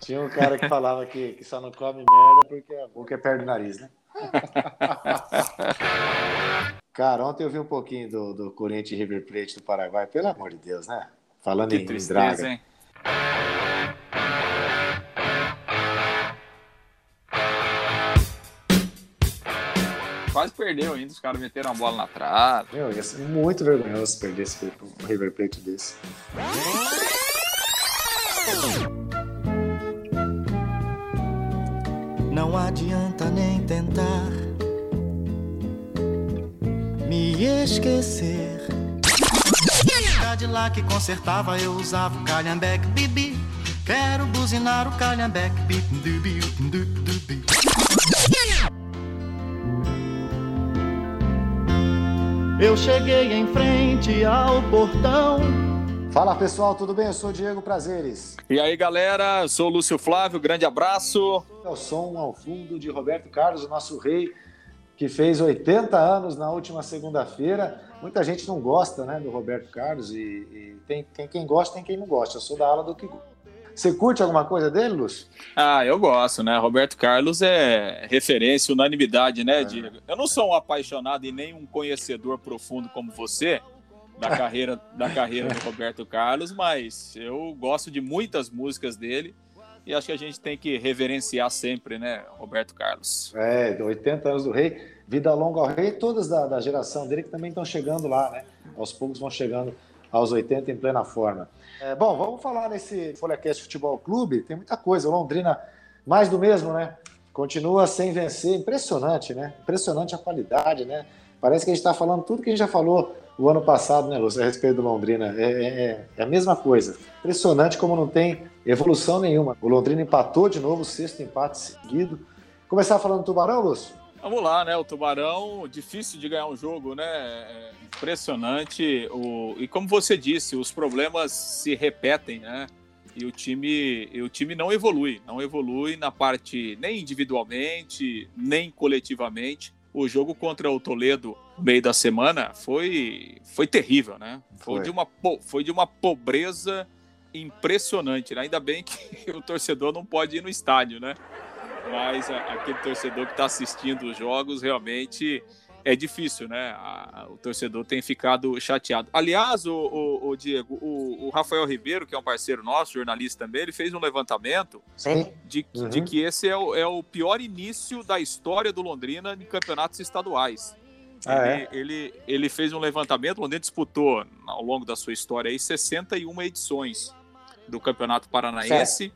Tinha um cara que falava que, que só não come merda porque a boca é perto do nariz, né? Cara, ontem eu vi um pouquinho do, do Corinthians River Plate do Paraguai, pelo amor de Deus, né? Falando que em, tristeza, draga. Hein? Quase perdeu ainda, os caras meteram a bola na trave. Meu, ia ser muito vergonhoso perder esse um River Plate desse. Não adianta nem tentar me esquecer. lá que consertava, eu usava o calhambeque, bibi. Quero buzinar o calhambeque, bibi, Eu cheguei em frente ao portão Fala pessoal, tudo bem? Eu sou o Diego Prazeres. E aí galera, eu sou o Lúcio Flávio, grande abraço. É o som ao fundo de Roberto Carlos, o nosso rei, que fez 80 anos na última segunda-feira. Muita gente não gosta né, do Roberto Carlos e, e tem, tem, quem gosta tem quem não gosta. Eu sou da ala do que você curte alguma coisa dele, Lúcio? Ah, eu gosto, né? Roberto Carlos é referência, unanimidade, né, é. Diego? Eu não sou um apaixonado e nem um conhecedor profundo como você, da carreira, da carreira do Roberto Carlos, mas eu gosto de muitas músicas dele e acho que a gente tem que reverenciar sempre, né, Roberto Carlos. É, 80 anos do rei, vida longa ao rei, todas da, da geração dele que também estão chegando lá, né? Aos poucos vão chegando aos 80 em plena forma. É, bom, vamos falar nesse FolhaCast Futebol Clube, tem muita coisa, Londrina, mais do mesmo, né? Continua sem vencer, impressionante, né? Impressionante a qualidade, né? Parece que a gente está falando tudo que a gente já falou o ano passado, né, Lúcio, a respeito do Londrina. É, é, é, a mesma coisa. Impressionante como não tem evolução nenhuma. O Londrina empatou de novo, sexto empate seguido. Começar falando do Tubarão, Lúcio? Vamos lá, né? O Tubarão, difícil de ganhar um jogo, né? É impressionante. O... E como você disse, os problemas se repetem, né? E o time, e o time não evolui, não evolui na parte nem individualmente, nem coletivamente o jogo contra o Toledo meio da semana foi, foi terrível, né? Foi, foi. De uma, foi de uma pobreza impressionante. Né? Ainda bem que o torcedor não pode ir no estádio, né? Mas aquele torcedor que está assistindo os jogos realmente é difícil, né? A, o torcedor tem ficado chateado. Aliás, o, o, o Diego, o, o, Rafael Ribeiro, que é um parceiro nosso, jornalista também, ele fez um levantamento de, uhum. de que esse é o, é o pior início da história do Londrina em campeonatos estaduais. Ah, ele, é? ele, ele, fez um levantamento, o Londrina disputou ao longo da sua história aí 61 edições do Campeonato Paranaense certo.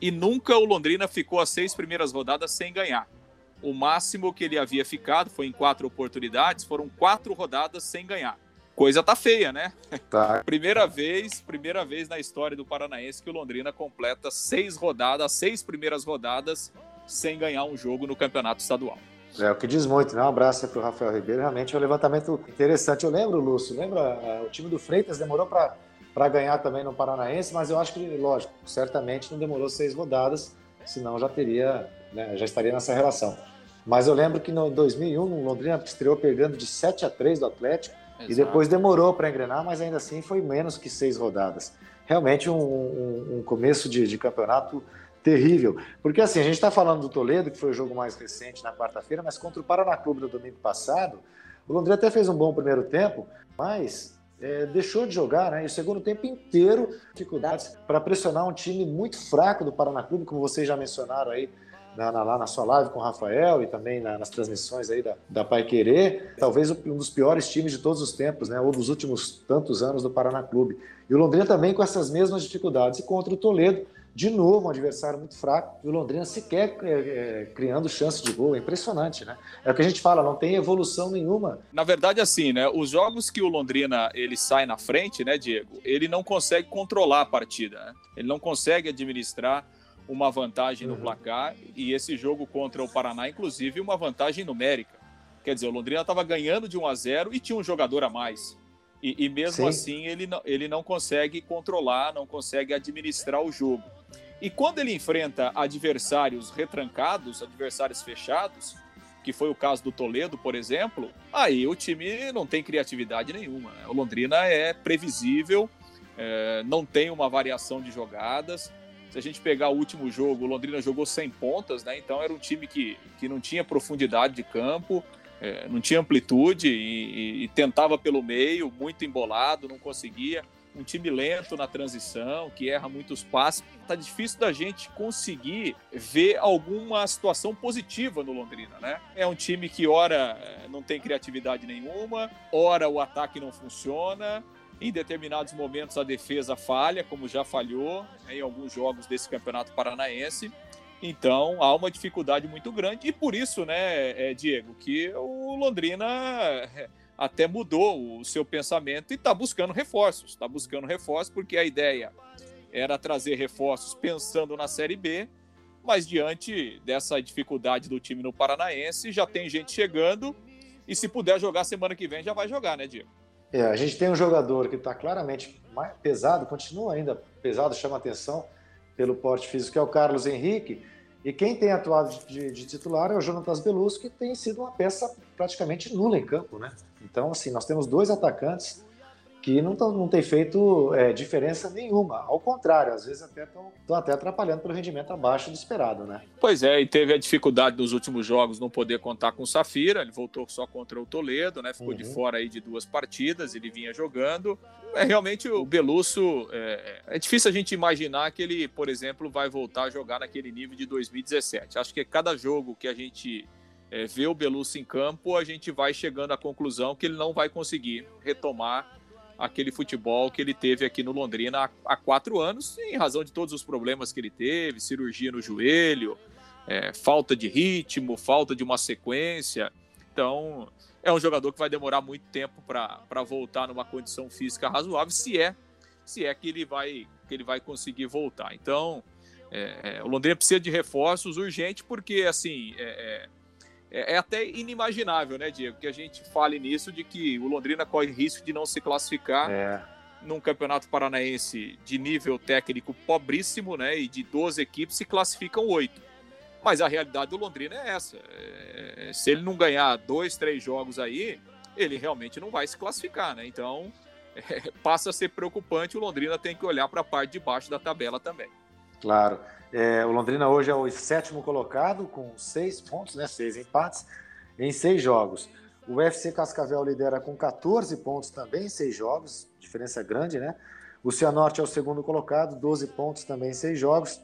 e nunca o Londrina ficou as seis primeiras rodadas sem ganhar. O máximo que ele havia ficado foi em quatro oportunidades, foram quatro rodadas sem ganhar. Coisa tá feia, né? Tá. primeira vez, primeira vez na história do Paranaense que o Londrina completa seis rodadas, seis primeiras rodadas sem ganhar um jogo no campeonato estadual. É o que diz muito, né? Um abraço para o Rafael Ribeiro. Realmente é um levantamento interessante. Eu lembro, Lúcio, lembra? O time do Freitas demorou para ganhar também no Paranaense, mas eu acho que, lógico, certamente não demorou seis rodadas, senão já teria, né, já estaria nessa relação. Mas eu lembro que no 2001, o Londrina estreou perdendo de 7 a 3 do Atlético Exato. e depois demorou para engrenar, mas ainda assim foi menos que seis rodadas. Realmente um, um, um começo de, de, campeonato terrível. Porque assim, a gente está falando do Toledo, que foi o jogo mais recente na quarta-feira, mas contra o Paraná Clube no domingo passado, o Londrina até fez um bom primeiro tempo, mas é, deixou de jogar, né? E o segundo tempo inteiro, dificuldades para pressionar um time muito fraco do Paraná Clube, como vocês já mencionaram aí na, na, lá na sua live com o Rafael e também na, nas transmissões aí da, da Pai Querer, talvez um dos piores times de todos os tempos, né? Ou dos últimos tantos anos do Paraná Clube. E o Londrina também com essas mesmas dificuldades. E contra o Toledo, de novo, um adversário muito fraco, e o Londrina sequer é, é, criando chance de gol. É impressionante, né? É o que a gente fala, não tem evolução nenhuma. Na verdade, assim, né? Os jogos que o Londrina ele sai na frente, né, Diego? Ele não consegue controlar a partida, né? Ele não consegue administrar uma vantagem no uhum. placar e esse jogo contra o Paraná, inclusive, uma vantagem numérica. Quer dizer, o Londrina estava ganhando de 1 a 0 e tinha um jogador a mais. E, e mesmo Sim. assim, ele não, ele não consegue controlar, não consegue administrar o jogo. E quando ele enfrenta adversários retrancados, adversários fechados, que foi o caso do Toledo, por exemplo, aí o time não tem criatividade nenhuma. Né? O Londrina é previsível, é, não tem uma variação de jogadas Se a gente pegar o último jogo, o Londrina jogou sem pontas, né? Então era um time que, que não tinha profundidade de campo, é, não tinha amplitude e, e, e tentava pelo meio, muito embolado, não conseguia um time lento na transição, que erra muitos passes. Tá difícil da gente conseguir ver alguma situação positiva no Londrina, né? É um time que ora eh, não tem criatividade nenhuma, ora o ataque não funciona, em determinados momentos a defesa falha, como já falhou em alguns jogos desse Campeonato Paranaense. Então há uma dificuldade muito grande e por isso, né, eh, Diego, que o Londrina eh, até mudou o seu pensamento e está buscando reforços. Está buscando reforços porque a ideia era trazer reforços pensando na Série B, mas diante dessa dificuldade do time no Paranaense, já tem gente chegando e se puder jogar semana que vem já vai jogar, né, Diego? É, a gente tem um jogador que está claramente pesado, continua ainda pesado, chama atenção pelo porte físico, que é o Carlos Henrique. E quem tem atuado de, de titular é o Jonatas Belusco, que tem sido uma peça praticamente nula em campo, né? Então, assim, nós temos dois atacantes que não, tão, não tem feito é, diferença nenhuma. Ao contrário, às vezes até estão até atrapalhando pelo rendimento abaixo do esperado, né? Pois é, e teve a dificuldade nos últimos jogos não poder contar com o Safira, ele voltou só contra o Toledo, né? Ficou uhum. de fora aí de duas partidas, ele vinha jogando. É realmente o Belusso é, é difícil a gente imaginar que ele, por exemplo, vai voltar a jogar naquele nível de 2017. Acho que cada jogo que a gente é, vê o Belusso em campo, a gente vai chegando à conclusão que ele não vai conseguir retomar aquele futebol que ele teve aqui no Londrina há, quatro anos, em razão de todos os problemas que ele teve, cirurgia no joelho, é, falta de ritmo, falta de uma sequência. Então, é um jogador que vai demorar muito tempo para voltar numa condição física razoável, se é se é que ele vai que ele vai conseguir voltar. Então, é, é o Londrina precisa de reforços urgente porque assim é, é é, até inimaginável, né, Diego, que a gente fale nisso de que o Londrina corre risco de não se classificar é. num campeonato paranaense de nível técnico pobríssimo, né, e de 12 equipes se classificam oito. Mas a realidade do Londrina é essa. É, se ele não ganhar dois, três jogos aí, ele realmente não vai se classificar, né? Então é, passa a ser preocupante. O Londrina tem que olhar para a parte de baixo da tabela também. Claro. É, o Londrina hoje é o sétimo colocado, com seis pontos, né? Seis empates em seis jogos. O UFC Cascavel lidera com 14 pontos também em seis jogos, diferença grande, né? O Cianorte é o segundo colocado, 12 pontos também em seis jogos.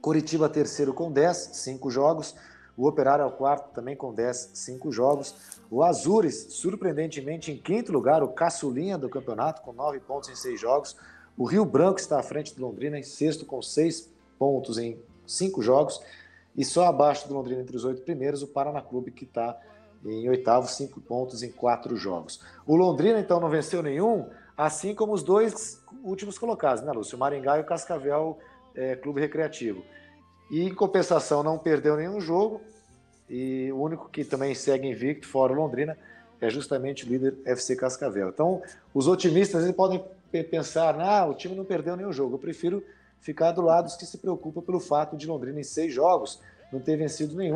Curitiba, terceiro com 10, cinco jogos. O Operário é o quarto, também com 10, cinco jogos. O Azures, surpreendentemente, em quinto lugar, o caçulinha do campeonato, com nove pontos em seis jogos. O Rio Branco está à frente do Londrina em sexto com seis pontos em cinco jogos. E só abaixo do Londrina entre os oito primeiros, o Paraná Clube, que está em oitavo, cinco pontos em quatro jogos. O Londrina, então, não venceu nenhum, assim como os dois últimos colocados, né, Lúcio? O Maringá e o Cascavel é, Clube Recreativo. E, em compensação, não perdeu nenhum jogo. E o único que também segue invicto, fora o Londrina, é justamente o líder FC Cascavel. Então, os otimistas eles podem pensar, ah, o time não perdeu nenhum jogo. Eu prefiro ficar do lado dos que se preocupa pelo fato de Londrina, em seis jogos, não ter vencido nenhum,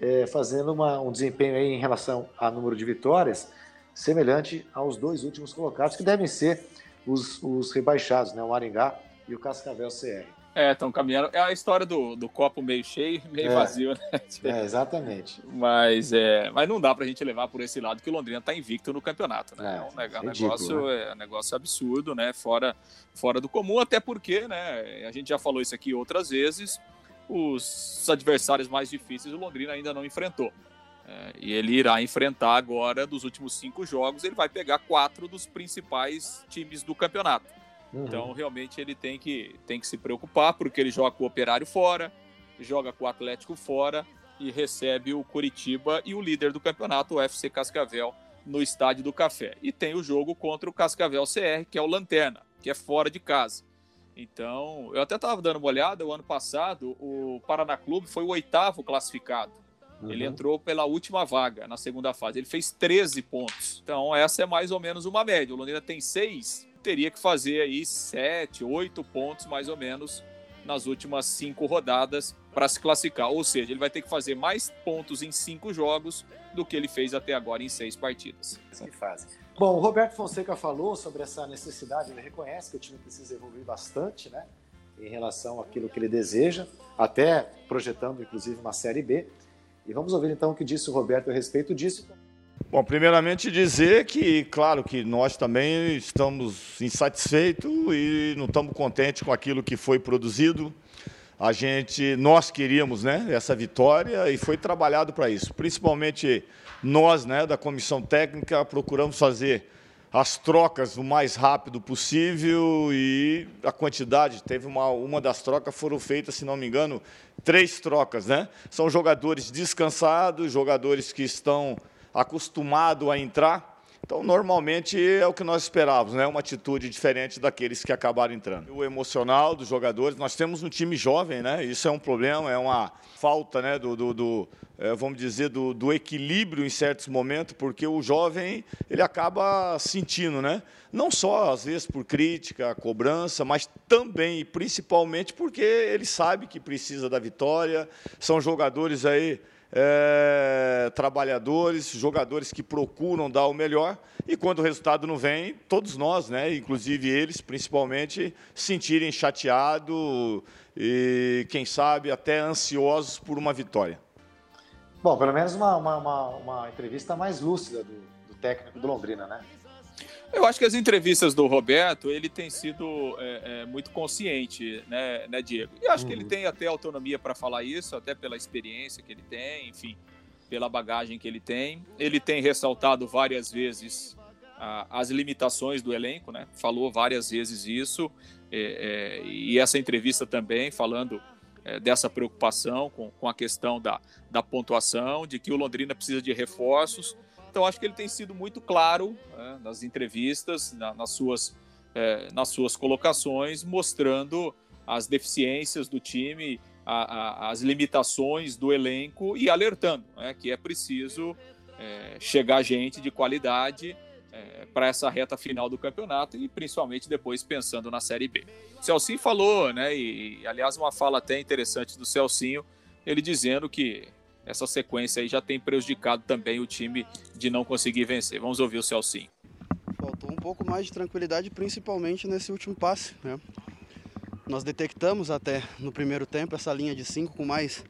é, fazendo uma, um desempenho aí em relação ao número de vitórias semelhante aos dois últimos colocados, que devem ser os, os rebaixados, né, o Maringá e o Cascavel CR. É, estão caminhando. É a história do, do copo meio cheio, meio é, vazio, né? É, exatamente. Mas, é, mas não dá para a gente levar por esse lado que o Londrina está invicto no campeonato, né? É, é um, é um negócio, né? é um negócio absurdo, né? Fora, fora do comum, até porque, né? A gente já falou isso aqui outras vezes. Os adversários mais difíceis o Londrina ainda não enfrentou. É, e ele irá enfrentar agora, dos últimos cinco jogos, ele vai pegar quatro dos principais times do campeonato. Uhum. Então, realmente, ele tem que, tem que se preocupar, porque ele joga com o Operário fora, joga com o Atlético fora e recebe o Curitiba e o líder do campeonato, o FC Cascavel, no Estádio do Café. E tem o jogo contra o Cascavel CR, que é o Lanterna, que é fora de casa. Então, eu até estava dando uma olhada, o ano passado, o Paraná Clube foi o oitavo classificado. Uhum. Ele entrou pela última vaga na segunda fase. Ele fez 13 pontos. Então, essa é mais ou menos uma média. O Londrina tem seis teria que fazer aí sete, oito pontos mais ou menos nas últimas cinco rodadas para se classificar. Ou seja, ele vai ter que fazer mais pontos em cinco jogos do que ele fez até agora em seis partidas. Que fase. Bom, o Roberto Fonseca falou sobre essa necessidade, ele reconhece que o time precisa evoluir bastante, né? em relação àquilo que ele deseja, até projetando inclusive uma Série B. E vamos ouvir então o que disse o Roberto a respeito disso. Bom, primeiramente dizer que, claro, que nós também estamos insatisfeitos e não estamos contentes com aquilo que foi produzido. A gente, nós queríamos, né, essa vitória e foi trabalhado para isso. Principalmente nós, né, da comissão técnica, procuramos fazer as trocas o mais rápido possível e a quantidade, teve uma, uma das trocas foram feitas, se não me engano, três trocas, né? São jogadores descansados, jogadores que estão acostumados a entrar então, normalmente é o que nós esperávamos, né? uma atitude diferente daqueles que acabaram entrando. O emocional dos jogadores, nós temos um time jovem, né? isso é um problema, é uma falta, né? do, do, do é, vamos dizer, do, do, equilíbrio em certos momentos, porque o jovem ele acaba sentindo, né? não só às vezes por crítica, cobrança, mas também e principalmente porque ele sabe que precisa da vitória, são jogadores aí é, trabalhadores, jogadores que procuram dar o melhor e quando o resultado não vem, todos nós, né, inclusive eles, principalmente, sentirem chateado e quem sabe até ansiosos por uma vitória. Bom, pelo menos uma, uma, uma, uma entrevista mais lúcida do, do técnico do Londrina, né? Eu acho que as entrevistas do Roberto, ele tem sido é, é, muito consciente, né, né, Diego? E acho uhum. que ele uhum. tem até autonomia para falar isso, até pela experiência que ele tem, enfim, pela bagagem que ele tem. Ele tem ressaltado várias vezes as limitações do elenco, né? Falou várias vezes isso, é, é e essa entrevista também falando é, dessa preocupação com, com a questão da, da pontuação, de que o Londrina precisa de reforços então, acho que ele tem sido muito claro né, nas entrevistas, na, nas, suas, é, nas suas colocações, mostrando as deficiências do time, a, a, as limitações do elenco e alertando né, que é preciso é, chegar gente de qualidade é, para essa reta final do campeonato e principalmente depois pensando na Série B. O Celcinho falou, né, e, aliás, uma fala até interessante do Celcinho, ele dizendo que essa sequência aí já tem prejudicado também o time de não conseguir vencer. Vamos ouvir o Celcinho. Faltou um pouco mais de tranquilidade, principalmente nesse último passe. Né? Nós detectamos até no primeiro tempo essa linha de cinco com mais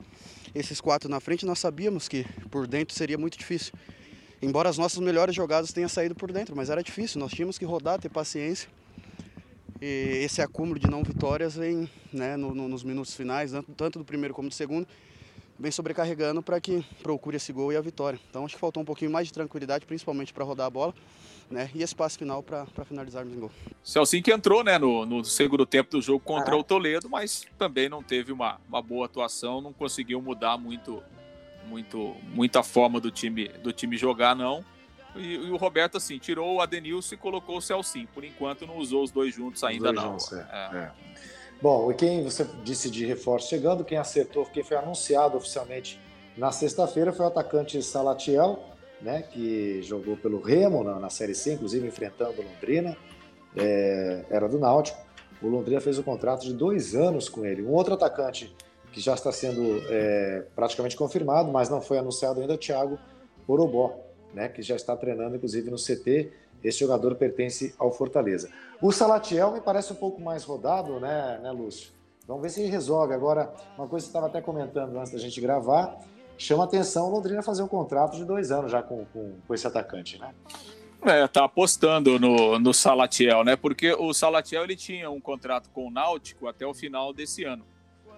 esses quatro na frente. Nós sabíamos que por dentro seria muito difícil. Embora as nossas melhores jogadas tenham saído por dentro, mas era difícil. Nós tínhamos que rodar, ter paciência. E esse acúmulo de não vitórias vem né, no, no, nos minutos finais, tanto do primeiro como do segundo vem sobrecarregando para que procure esse gol e a vitória. Então acho que faltou um pouquinho mais de tranquilidade, principalmente para rodar a bola. Né, e esse passe final para finalizarmos em gol. Celcinho que entrou né, no, no segundo tempo do jogo contra o Toledo, mas também não teve uma, uma boa atuação, não conseguiu mudar muito, muito, muita forma do time, do time jogar, não. E, e, o Roberto, assim, tirou o Adenilson e colocou o Celcinho. Por enquanto, não usou os dois juntos ainda, dois não. Juntos, é. É. É. Bom, e quem você disse de reforço chegando, quem acertou, quem foi anunciado oficialmente na sexta-feira foi o atacante Salatiel, né, que jogou pelo Remo na, na Série C, inclusive enfrentando Londrina, é, era do Náutico. O Londrina fez um contrato de dois anos com ele. Um outro atacante que já está sendo é, praticamente confirmado, mas não foi anunciado ainda, é o Thiago Orobó, né, que já está treinando, inclusive, no CT esse jogador pertence ao Fortaleza. O Salatiel me parece um pouco mais rodado, né, né Lúcio? Vamos ver se ele resolve. Agora, uma coisa que estava até comentando antes da gente gravar, chama atenção o Londrina fazer um contrato de dois anos já com, com, com esse atacante, né? É, tá apostando no, no Salatiel, né? Porque o Salatiel ele tinha um contrato com o Náutico até o final desse ano.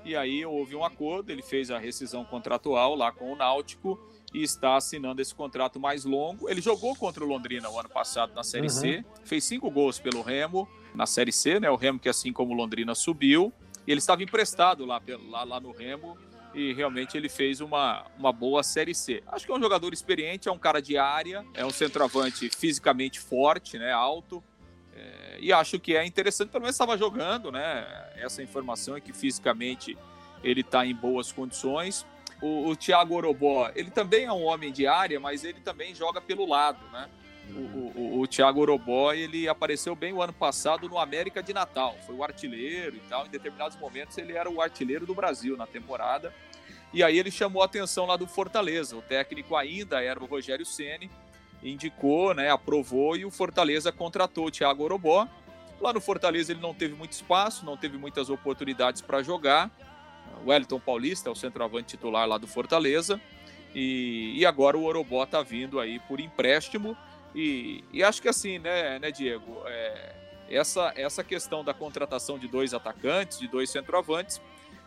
E aí houve um acordo, ele fez a rescisão contratual lá com o Náutico e está assinando esse contrato mais longo. Ele jogou contra o Londrina o ano passado na Série uhum. C, fez cinco gols pelo Remo na Série C, né? O Remo que assim como o Londrina subiu. E ele estava emprestado lá, lá, lá no Remo e realmente ele fez uma, uma boa Série C. Acho que é um jogador experiente, é um cara de área, é um centroavante fisicamente forte, né? Alto. É, e acho que é interessante, pelo menos estava jogando, né? Essa informação é que fisicamente ele está em boas condições. O, o Thiago Orobó, ele também é um homem de área, mas ele também joga pelo lado, né? O, o, o Thiago Orobó, ele apareceu bem o ano passado no América de Natal, foi o artilheiro e tal, em determinados momentos ele era o artilheiro do Brasil na temporada, e aí ele chamou a atenção lá do Fortaleza, o técnico ainda era o Rogério Ceni, indicou, né, aprovou e o Fortaleza contratou o Thiago Orobó, Lá no Fortaleza ele não teve muito espaço, não teve muitas oportunidades para jogar. O Wellington Paulista é o centroavante titular lá do Fortaleza. E, e agora o Orobó está vindo aí por empréstimo. E, e, acho que assim, né, né Diego? É, essa, essa questão da contratação de dois atacantes, de dois centroavantes,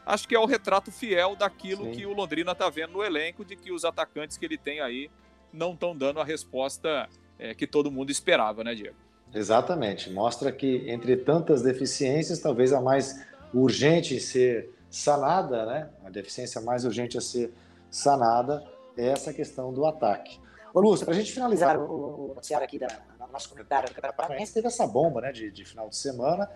acho que é o retrato fiel daquilo Sim. que o Londrina está vendo no elenco, de que os atacantes que ele tem aí não estão dando a resposta é, que todo mundo esperava, né, Diego? Exatamente. Mostra que, entre tantas deficiências, talvez a mais urgente ser sanada, né? A deficiência mais urgente a ser sanada é essa questão do ataque. Ô, Lúcio, para a gente finalizar o, noticiário aqui da, no nosso comentário do Campeonato Paranaense, teve essa bomba né, de, de, final de semana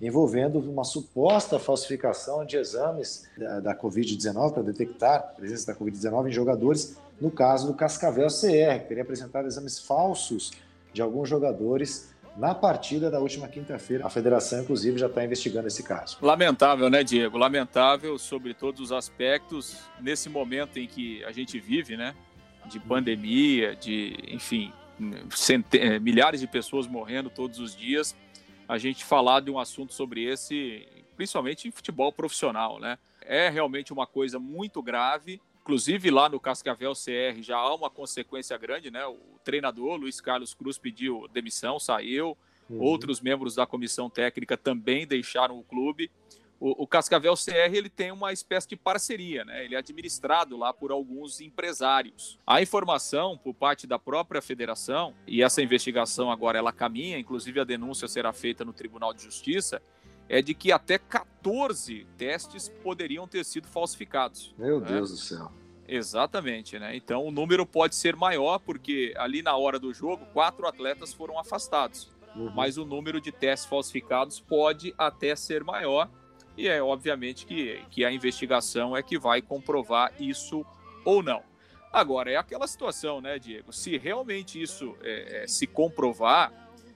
envolvendo uma suposta falsificação de exames da, da Covid-19 para detectar a presença da Covid-19 em jogadores, no caso do Cascavel CR, que teria apresentado exames falsos de alguns jogadores na partida da última quinta-feira. A federação, inclusive, já está investigando esse caso. Lamentável, né, Diego? Lamentável sobre todos os aspectos, nesse momento em que a gente vive, né? De pandemia, de, enfim, eh, milhares de pessoas morrendo todos os dias. A gente falar de um assunto sobre esse, principalmente em futebol profissional, né? É realmente uma coisa muito grave Inclusive lá no Cascavel CR já há uma consequência grande, né? O treinador Luiz Carlos Cruz pediu demissão, saiu. Uhum. Outros membros da comissão técnica também deixaram o clube. O, o, Cascavel CR ele tem uma espécie de parceria, né? Ele é administrado lá por alguns empresários. A informação por parte da própria federação e essa investigação agora ela caminha, inclusive a denúncia será feita no Tribunal de Justiça é de que até 14 testes poderiam ter sido falsificados. Meu né? Deus do céu. Exatamente, né? Então o número pode ser maior, porque ali na hora do jogo, quatro atletas foram afastados. Uhum. Mas o número de testes falsificados pode até ser maior. E é obviamente que, que a investigação é que vai comprovar isso ou não. Agora, é aquela situação, né, Diego? Se realmente isso é, é, se comprovar,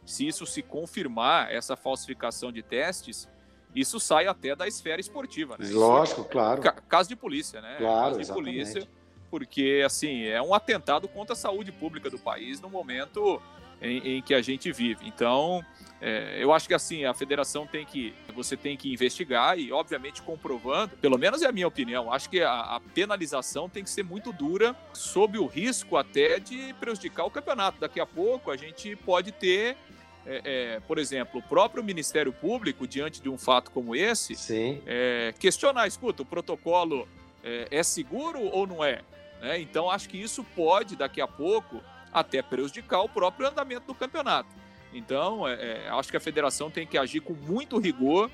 se isso se confirmar, essa falsificação de testes, isso sai até da esfera esportiva, né? Lógico, claro. Caso de polícia, né? Claro, caso de exatamente. polícia, porque assim é um atentado contra a saúde pública do país no momento em, em que a gente vive. Então, é, eu acho que assim a federação tem que, você tem que investigar e, obviamente, comprovando. Pelo menos é a minha opinião. Acho que a, a penalização tem que ser muito dura, sob o risco até de prejudicar o campeonato. Daqui a pouco a gente pode ter é, é, por exemplo, o próprio Ministério Público, diante de um fato como esse, é, questionar, escuta, o protocolo é, é seguro ou não é? Né? Então, acho que isso pode, daqui a pouco, até prejudicar o próprio andamento do campeonato. Então, é, é, acho que a federação tem que agir com muito rigor,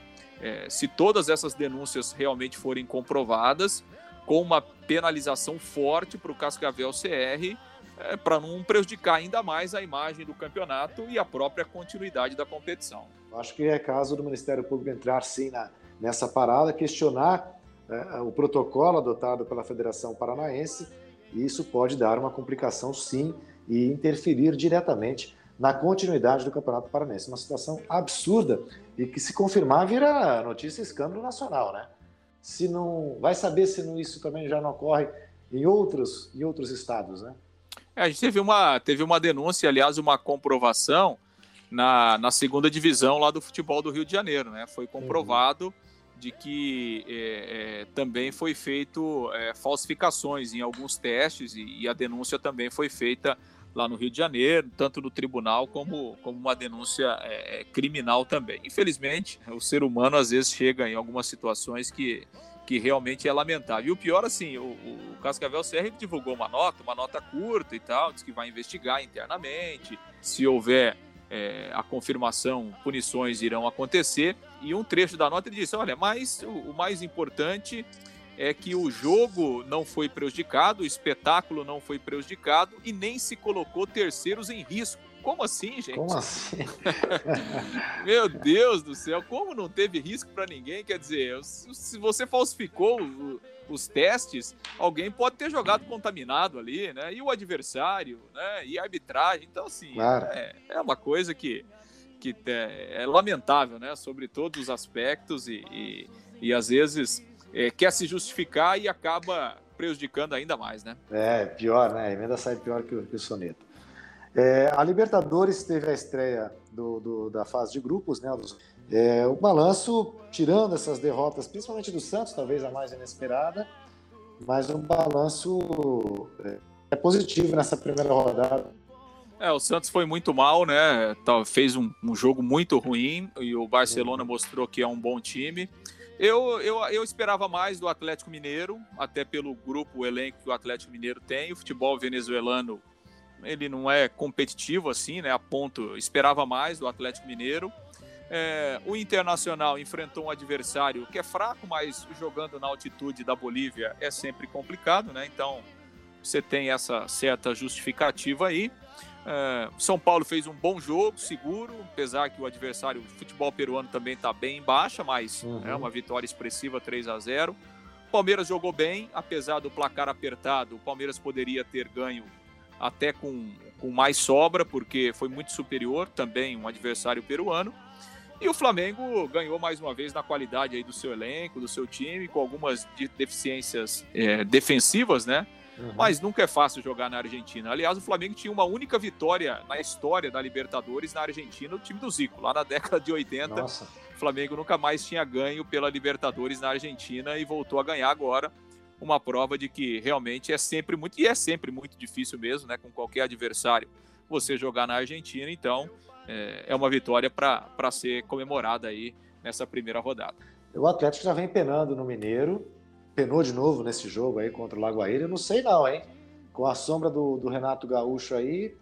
se todas essas denúncias realmente forem comprovadas, com uma penalização forte para o Cascavel CR é, para não prejudicar ainda mais a imagem do campeonato e a própria continuidade da competição. Acho que é caso do Ministério Público entrar sim na, nessa parada, questionar é, o protocolo adotado pela Federação Paranaense, e isso pode dar uma complicação sim e interferir diretamente na continuidade do Campeonato Paranaense. Uma situação absurda e que, se confirmar, vira notícia escândalo nacional, né? Se não, vai saber se não, isso também já não ocorre em outros, em outros estados, né? É, a gente teve uma, teve uma denúncia, aliás, uma comprovação na, na segunda divisão lá do futebol do Rio de Janeiro, né? Foi comprovado uhum. de que é, é, também foi feito é, falsificações em alguns testes e, e, a denúncia também foi feita lá no Rio de Janeiro, tanto no tribunal como, como uma denúncia é, é, criminal também. Infelizmente, o ser humano às vezes chega em algumas situações que que realmente é lamentável. E o pior, assim, o, o Cascavel CR divulgou uma nota, uma nota curta e tal, diz que vai investigar internamente, se houver é, a confirmação, punições irão acontecer. E um trecho da nota ele disse: olha, mas o, o mais importante é que o jogo não foi prejudicado, o espetáculo não foi prejudicado e nem se colocou terceiros em risco. Como assim, gente? Como assim? Meu Deus do céu, como não teve risco para ninguém? Quer dizer, se você falsificou os testes, alguém pode ter jogado contaminado ali, né? E o adversário, né? E a arbitragem. Então, assim, claro. é, é, uma coisa que, que é, é, lamentável, né? Sobre todos os aspectos e, e, e às vezes é, quer se justificar e acaba prejudicando ainda mais, né? É, pior, né? A emenda sai pior que o, que o soneto. É, a Libertadores teve a estreia do, do, da fase de grupos, né? É, o balanço, tirando essas derrotas, principalmente do Santos, talvez a mais inesperada, mas um balanço é, é positivo nessa primeira rodada. É, o Santos foi muito mal, né? Fez um, um jogo muito ruim e o Barcelona uhum. mostrou que é um bom time. Eu, eu, eu esperava mais do Atlético Mineiro, até pelo grupo, o elenco que o Atlético Mineiro tem. O futebol venezuelano, ele não é competitivo assim, né? A ponto, esperava mais do Atlético Mineiro. É, o Internacional enfrentou um adversário que é fraco, mas jogando na altitude da Bolívia é sempre complicado, né? Então você tem essa certa justificativa aí. É, São Paulo fez um bom jogo, seguro, apesar que o adversário, o futebol peruano também está bem em baixa, mas uhum. é uma vitória expressiva 3 a 0 Palmeiras jogou bem, apesar do placar apertado, o Palmeiras poderia ter ganho até com, com mais sobra, porque foi muito superior também um adversário peruano. E o Flamengo ganhou mais uma vez na qualidade aí do seu elenco, do seu time, com algumas deficiências é, defensivas, né? Uhum. Mas nunca é fácil jogar na Argentina. Aliás, o Flamengo tinha uma única vitória na história da Libertadores na Argentina, o time do Zico, lá na década de 80. Nossa. O Flamengo nunca mais tinha ganho pela Libertadores na Argentina e voltou a ganhar agora. Uma prova de que realmente é sempre muito, e é sempre muito difícil mesmo, né? Com qualquer adversário, você jogar na Argentina. Então, é, é uma vitória para ser comemorada aí nessa primeira rodada. O Atlético já vem penando no Mineiro, penou de novo nesse jogo aí contra o Lagoaíra, eu não sei não, hein? Com a sombra do, do, Renato Gaúcho aí,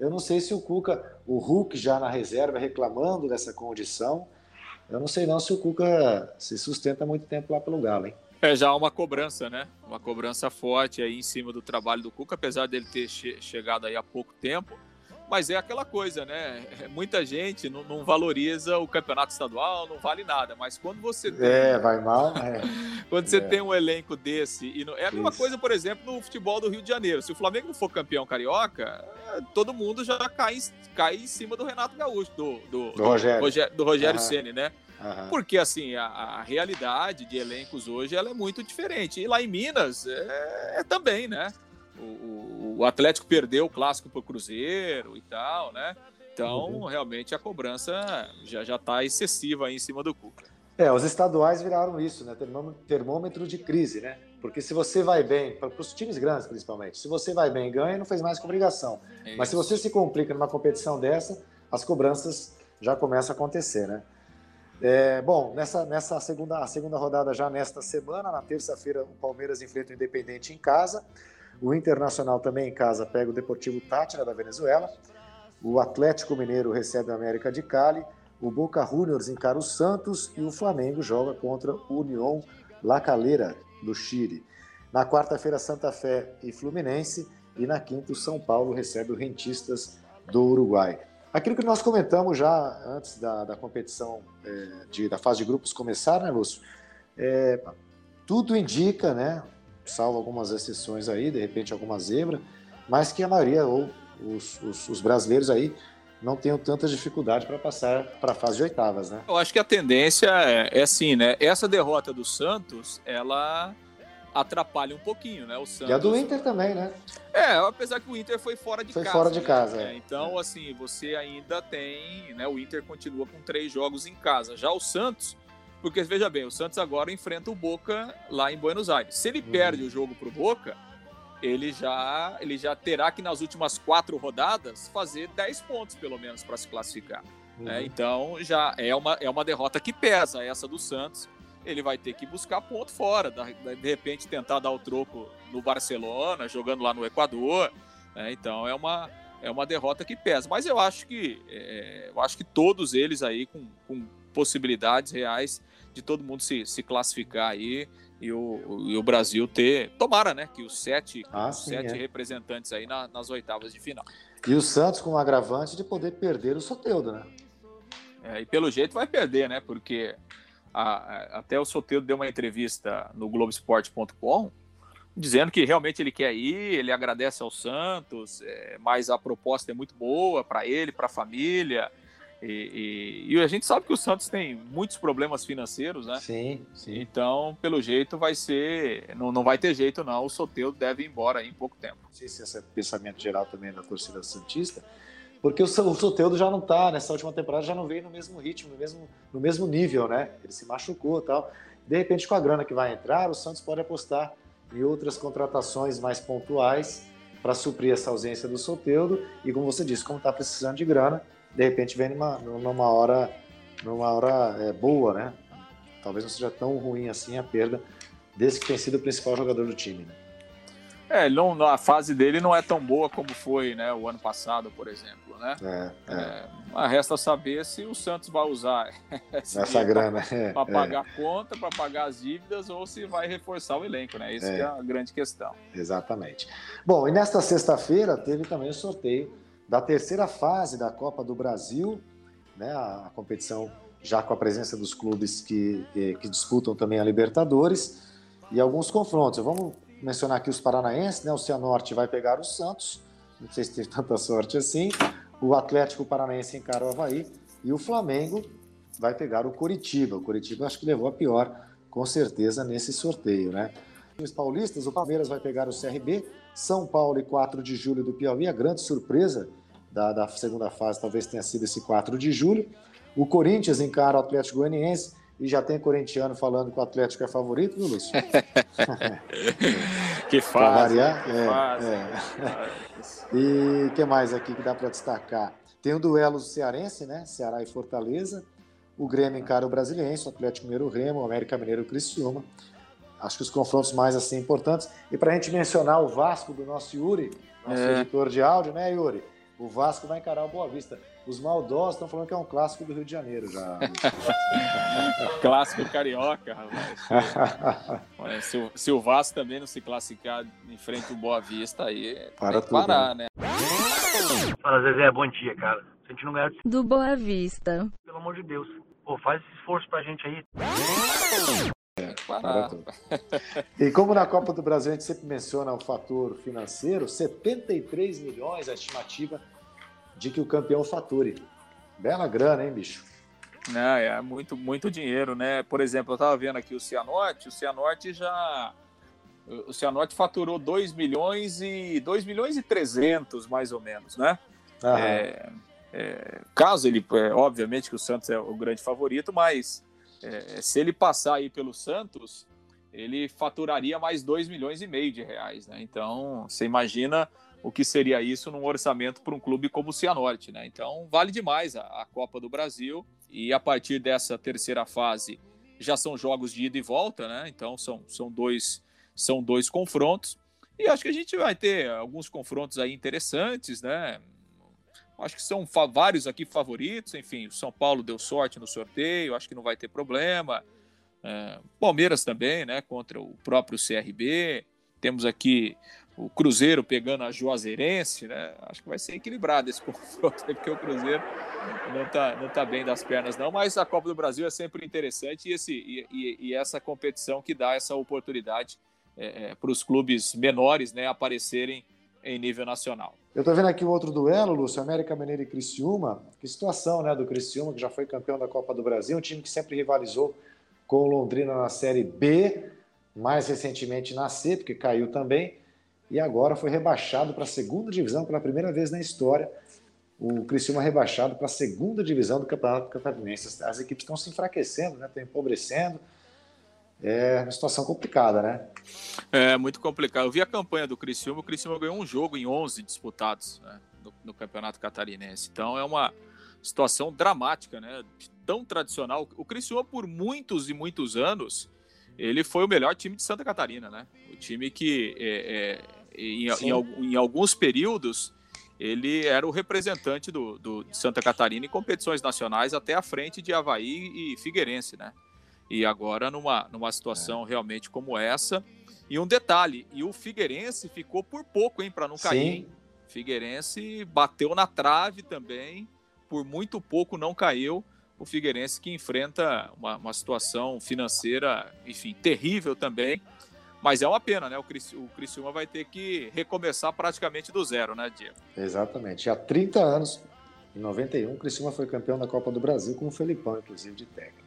eu não sei se o Cuca, o Hulk já na reserva reclamando dessa condição, eu não sei não se o Cuca se sustenta muito tempo lá pelo Galo, hein? É já uma cobrança, né? Uma cobrança forte aí em cima do trabalho do Cuca, apesar dele ter che chegado aí há pouco tempo. Mas é aquela coisa, né? É, muita gente não, não, valoriza o campeonato estadual, não vale nada. Mas quando você tem. É, vai mal. É. quando você é. tem um elenco desse. E não... É a mesma Isso. coisa, por exemplo, no futebol do Rio de Janeiro. Se o Flamengo não for campeão carioca, todo mundo já cai, cai em cima do Renato Gaúcho, do, do, do Rogério, do Rogério, uhum. Ceni, né? Uhum. Porque assim, a, a, realidade de elencos hoje ela é muito diferente. E lá em Minas é, é também, né? o, o Atlético perdeu o clássico para o Cruzeiro e tal, né? Então, uhum. realmente, a cobrança já já está excessiva aí em cima do Cuca. É, os estaduais viraram isso, né? Termômetro de crise, né? Porque se você vai bem, para os times grandes principalmente, se você vai bem e ganha, não fez mais com obrigação. É Mas se você se complica numa competição dessa, as cobranças já começam a acontecer, né? É, bom, nessa, nessa segunda, segunda rodada já nesta semana, na terça-feira, o Palmeiras enfrenta o Independente em casa. O Internacional também em casa pega o Deportivo Tátira da Venezuela. O Atlético Mineiro recebe o América de Cali. O Boca Juniors encara o Santos e o Flamengo joga contra o União La Calera do Chile. Na quarta-feira, Santa Fé e Fluminense. E na quinta, o São Paulo recebe o Rentistas do Uruguai. Aquilo que nós comentamos já antes da, da competição, é, de, da fase de grupos começar, né, Lúcio? É, tudo indica, né? salvo algumas exceções aí, de repente alguma zebra, mas que a maioria, ou os, os, os brasileiros aí, não tenham tanta dificuldade para passar para a fase de oitavas, né? Eu acho que a tendência é, é assim, né? Essa derrota do Santos, ela atrapalha um pouquinho, né? O Santos. E a do Inter também, né? É, apesar que o Inter foi fora de foi casa. Foi fora de né? casa, é. Então, assim, você ainda tem, né? O Inter continua com três jogos em casa. Já o Santos porque, veja bem, o Santos agora enfrenta o Boca lá em Buenos Aires. Se ele uhum. perde o jogo para o Boca, ele já, ele já terá que, nas últimas quatro rodadas, fazer 10 pontos, pelo menos, para se classificar. Né? Uhum. Então, já é uma, é uma derrota que pesa, essa do Santos. Ele vai ter que buscar ponto fora, de repente tentar dar o troco no Barcelona, jogando lá no Equador. Né? Então, é uma, é uma derrota que pesa. Mas eu acho que, é, eu acho que todos eles aí, com, com possibilidades reais de todo mundo se, se classificar aí e o, e o Brasil ter. Tomara, né? Que os sete, ah, os sim, sete é. representantes aí na, nas oitavas de final. E o Santos com o agravante de poder perder o Soteudo, né? É, e pelo jeito vai perder, né? Porque a, a, até o Soteudo deu uma entrevista no Globoesporte.com dizendo que realmente ele quer ir, ele agradece ao Santos, é, mas a proposta é muito boa para ele, para a família E, e, e, a gente sabe que o Santos tem muitos problemas financeiros, né? Sim, sim. Então, pelo jeito, vai ser. Não, não vai ter jeito, não. O Soteudo deve ir embora em pouco tempo. Não sei se esse é o pensamento geral também da torcida Santista, porque o, o Soteudo já não está, nessa última temporada, já não veio no mesmo ritmo, no mesmo, no mesmo nível, né? Ele se machucou tal. De repente, com a grana que vai entrar, o Santos pode apostar em outras contratações mais pontuais para suprir essa ausência do Soteudo. E como você disse, como está precisando de grana, de repente vem numa, numa hora, numa hora é, boa, né? Talvez não seja tão ruim assim a perda desse que tem sido o principal jogador do time. Né? É, não, a fase dele não é tão boa como foi né, o ano passado, por exemplo. Né? É, é. É, resta saber se o Santos vai usar essa grana para é, pagar a conta, para pagar as dívidas, ou se vai reforçar o elenco. Né? Isso é. é a grande questão. Exatamente. Bom, e nesta sexta-feira teve também o sorteio da terceira fase da Copa do Brasil, né, a, a competição já com a presença dos clubes que, que, que, disputam também a Libertadores e alguns confrontos. Vamos mencionar aqui os paranaenses, né? O Cianorte vai pegar o Santos, não sei se teve tanta sorte assim. O Atlético Paranaense encara o Havaí e o Flamengo vai pegar o Coritiba. O Coritiba acho que levou a pior, com certeza, nesse sorteio, né? Os paulistas, o Palmeiras vai pegar o CRB, São Paulo e 4 de julho do Piauí, a grande surpresa da, da segunda fase talvez tenha sido esse 4 de julho. O Corinthians encara o Atlético Goianiense e já tem corintiano falando que o Atlético é favorito, viu, Lúcio? que fase. variar. Que é, fase. É. E o que mais aqui que dá para destacar? Tem o duelo cearense, né? Ceará e Fortaleza. O Grêmio encara o Brasiliense, o Atlético Mineiro Remo, o América Mineiro Criciúma. Acho que os confrontos mais assim importantes. E para a gente mencionar o Vasco do nosso Yuri, nosso é. editor de áudio, né, Yuri? O Vasco vai encarar o Boa Vista. Os maldosos estão falando que é um clássico do Rio de Janeiro já. clássico carioca, rapaz. se, o, se, o Vasco também não se classificar em frente ao Boa Vista, aí Para tem que parar, né? né? Fala, Zezé, bom dia, cara. Se a gente não ganhar... Do Boa Vista. Pelo amor de Deus. Pô, faz esse esforço pra gente aí. Parar. E como na Copa do Brasil a gente sempre menciona o fator financeiro, 73 milhões a estimativa de que o campeão fature. Bela grana, hein, bicho? Não, é muito, muito dinheiro, né? Por exemplo, eu estava vendo aqui o Cianorte, o Cianorte já. O Cianorte faturou 2 milhões e 2 milhões e 300, mais ou menos, né? É, é, caso ele, é, obviamente que o Santos é o grande favorito, mas é, se ele passar aí pelo Santos, ele faturaria mais 2 milhões e meio de reais, né? Então, você imagina o que seria isso num orçamento para um clube como o Cianorte, né? Então, vale demais a, a, Copa do Brasil e a partir dessa terceira fase já são jogos de ida e volta, né? Então, são, são, dois, são dois confrontos e acho que a gente vai ter alguns confrontos aí interessantes, né? Acho que são vários aqui favoritos. Enfim, o São Paulo deu sorte no sorteio, acho que não vai ter problema. É, Palmeiras também, né? Contra o próprio CRB. Temos aqui o Cruzeiro pegando a Juazeirense, né? Acho que vai ser equilibrado esse confronto aí, porque o Cruzeiro não tá, não tá bem das pernas, não. Mas a Copa do Brasil é sempre interessante e, esse, e, e, e essa competição que dá essa oportunidade é, é, para os clubes menores né, aparecerem em nível nacional. Eu estou vendo aqui um outro duelo, Lúcio, América Mineiro e Criciúma. Que situação, né, do Criciúma, que já foi campeão da Copa do Brasil, um time que sempre rivalizou com o Londrina na Série B, mais recentemente na C, porque caiu também, e agora foi rebaixado para a segunda divisão pela primeira vez na história. O Criciúma rebaixado para a segunda divisão do Campeonato Catarinense. As equipes estão se enfraquecendo, né, estão empobrecendo é uma situação complicada, né? É, muito complicado. Eu vi a campanha do Criciúma, o Criciúma ganhou um jogo em 11 disputados né, no, no, Campeonato Catarinense. Então é uma situação dramática, né? Tão tradicional. O Criciúma, por muitos e muitos anos, ele foi o melhor time de Santa Catarina, né? O time que, é, é, em, em, em, alguns períodos, ele era o representante do, do, de Santa Catarina em competições nacionais até a frente de Havaí e Figueirense, né? E agora numa, numa situação é. realmente como essa. E um detalhe, e o Figueirense ficou por pouco, hein, para não cair. Hein? Figueirense bateu na trave também, por muito pouco não caiu. O Figueirense que enfrenta uma, uma situação financeira, enfim, terrível também. Mas é uma pena, né? O, Criciúma, o Criciúma vai ter que recomeçar praticamente do zero, né, Diego? Exatamente. Há 30 anos Em 91, o Criciúma foi campeão da Copa do Brasil com o Felipão, inclusive, de técnico.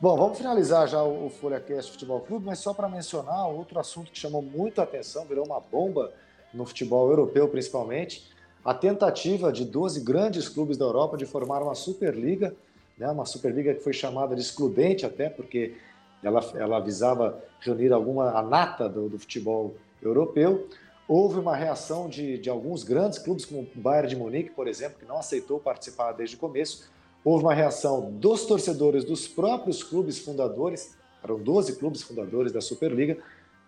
Bom, vamos finalizar já o FolhaCast Futebol Clube, mas só para mencionar outro assunto que chamou muito a atenção, virou uma bomba no futebol europeu principalmente, a tentativa de 12 grandes clubes da Europa de formar uma Superliga, né, uma Superliga que foi chamada de excludente até, porque ela, ela visava reunir alguma a nata do, do futebol europeu. Houve uma reação de, de alguns grandes clubes, como o Bayern de Munique, por exemplo, que não aceitou participar desde o começo, houve uma reação dos torcedores dos próprios clubes fundadores, eram 12 clubes fundadores da Superliga,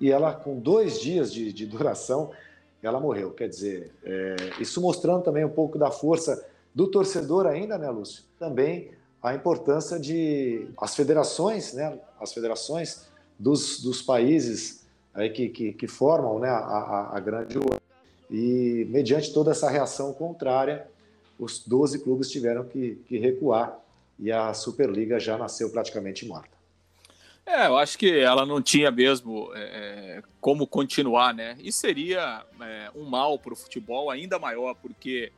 e ela, com dois dias de, de duração, ela morreu. Quer dizer, é, isso mostrando também um pouco da força do torcedor ainda, né, Lúcio? Também a importância de as federações, né, as federações dos, dos países aí que, que, que formam né, a, a, a grande e mediante toda essa reação contrária, os 12 clubes tiveram que, que recuar e a Superliga já nasceu praticamente morta. É, eu acho que ela não tinha mesmo é, é como continuar, né? E seria é, um mal para o futebol ainda maior, porque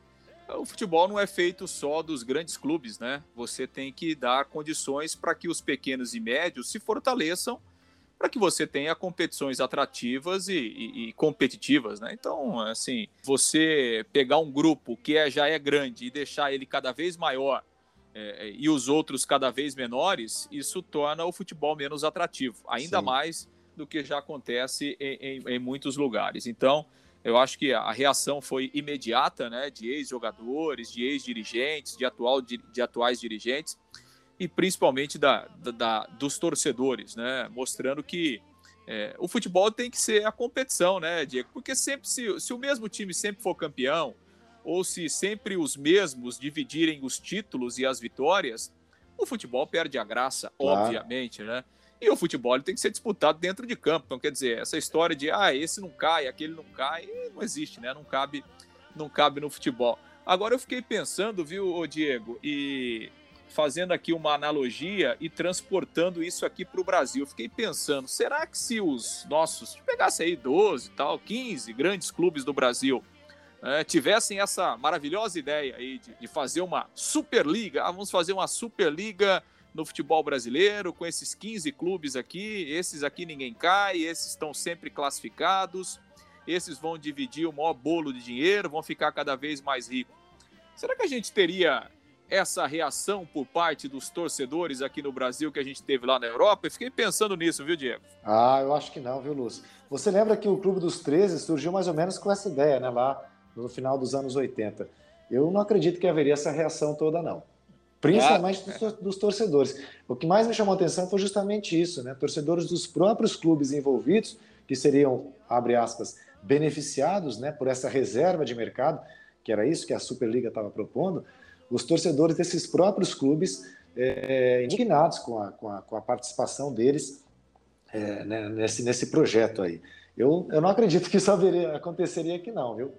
o futebol não é feito só dos grandes clubes, né? Você tem que dar condições para que os pequenos e médios se fortaleçam, para que você tenha competições atrativas e, e, e, competitivas, né? Então, assim, você pegar um grupo que é, já é grande e deixar ele cada vez maior é, e os outros cada vez menores, isso torna o futebol menos atrativo, ainda Sim. mais do que já acontece em, em, em, muitos lugares. Então, eu acho que a reação foi imediata, né, de ex-jogadores, de ex-dirigentes, de, atual, de, de, atuais dirigentes e principalmente da, da, da dos torcedores, né, mostrando que é, o futebol tem que ser a competição, né, Diego? Porque sempre se, se o mesmo time sempre for campeão, ou se sempre os mesmos dividirem os títulos e as vitórias, o futebol perde a graça, claro. obviamente, né? E o futebol tem que ser disputado dentro de campo. Então, quer dizer, essa história de ah, esse não cai, aquele não cai, não existe, né? Não cabe, não cabe no futebol. Agora eu fiquei pensando, viu, Diego, e fazendo aqui uma analogia e transportando isso aqui para o Brasil. Eu fiquei pensando, será que se os nossos, pegasse aí 12 tal, 15 grandes clubes do Brasil é, tivessem essa maravilhosa ideia aí de, de, fazer uma Superliga, ah, vamos fazer uma Superliga no futebol brasileiro, com esses 15 clubes aqui, esses aqui ninguém cai, esses estão sempre classificados, esses vão dividir o maior bolo de dinheiro, vão ficar cada vez mais ricos. Será que a gente teria essa reação por parte dos torcedores aqui no Brasil que a gente teve lá na Europa? Eu fiquei pensando nisso, viu, Diego? Ah, eu acho que não, viu, Lúcio? Você lembra que o Clube dos 13 surgiu mais ou menos com essa ideia, né? Lá no final dos anos 80. Eu não acredito que haveria essa reação toda, não. Principalmente ah, dos, dos, torcedores. O que mais me chamou a atenção foi justamente isso, né? Torcedores dos próprios clubes envolvidos, que seriam, abre aspas, beneficiados né, por essa reserva de mercado, que era isso que a Superliga estava propondo, os torcedores desses próprios clubes é, indignados com a, com, a, com a participação deles é, né, nesse, nesse projeto aí. Eu, eu não acredito que isso haveria, aconteceria aqui não, viu?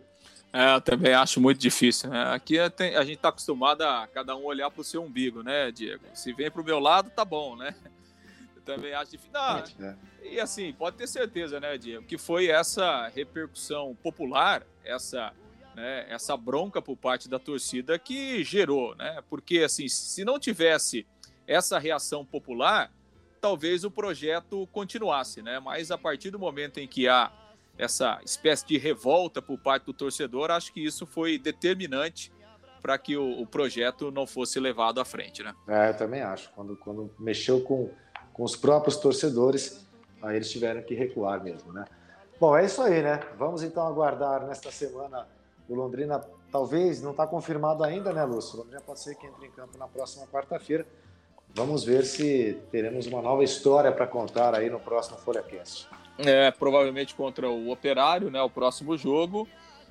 É, eu também acho muito difícil. Né? Aqui a gente está acostumado a cada um olhar para o seu umbigo, né, Diego? Se vem para o meu lado, tá bom, né? Eu também acho difícil. Não, é. E assim, pode ter certeza, né, Diego, que foi essa repercussão popular, essa, né, essa bronca por parte da torcida que gerou, né? Porque assim, se não tivesse essa reação popular, talvez o projeto continuasse, né? Mas a partir do momento em que há essa espécie de revolta por parte do torcedor, acho que isso foi determinante para que o, o, projeto não fosse levado à frente, né? É, eu também acho. Quando, quando mexeu com, com os próprios torcedores, aí eles tiveram que recuar mesmo, né? Bom, é isso aí, né? Vamos então aguardar nesta semana o Londrina, talvez, não está confirmado ainda, né, Lúcio? O Londrina pode ser que entre em campo na próxima quarta-feira. Vamos ver se teremos uma nova história para contar aí no próximo FolhaCast. É, provavelmente contra o Operário, né? O próximo jogo.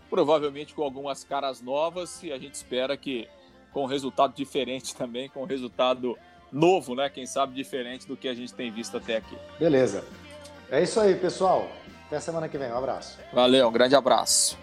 Provavelmente com algumas caras novas e a gente espera que com resultado diferente também, com resultado novo, né? Quem sabe diferente do que a gente tem visto até aqui. Beleza. É isso aí, pessoal. Até semana que vem. Um abraço. Valeu, um grande abraço.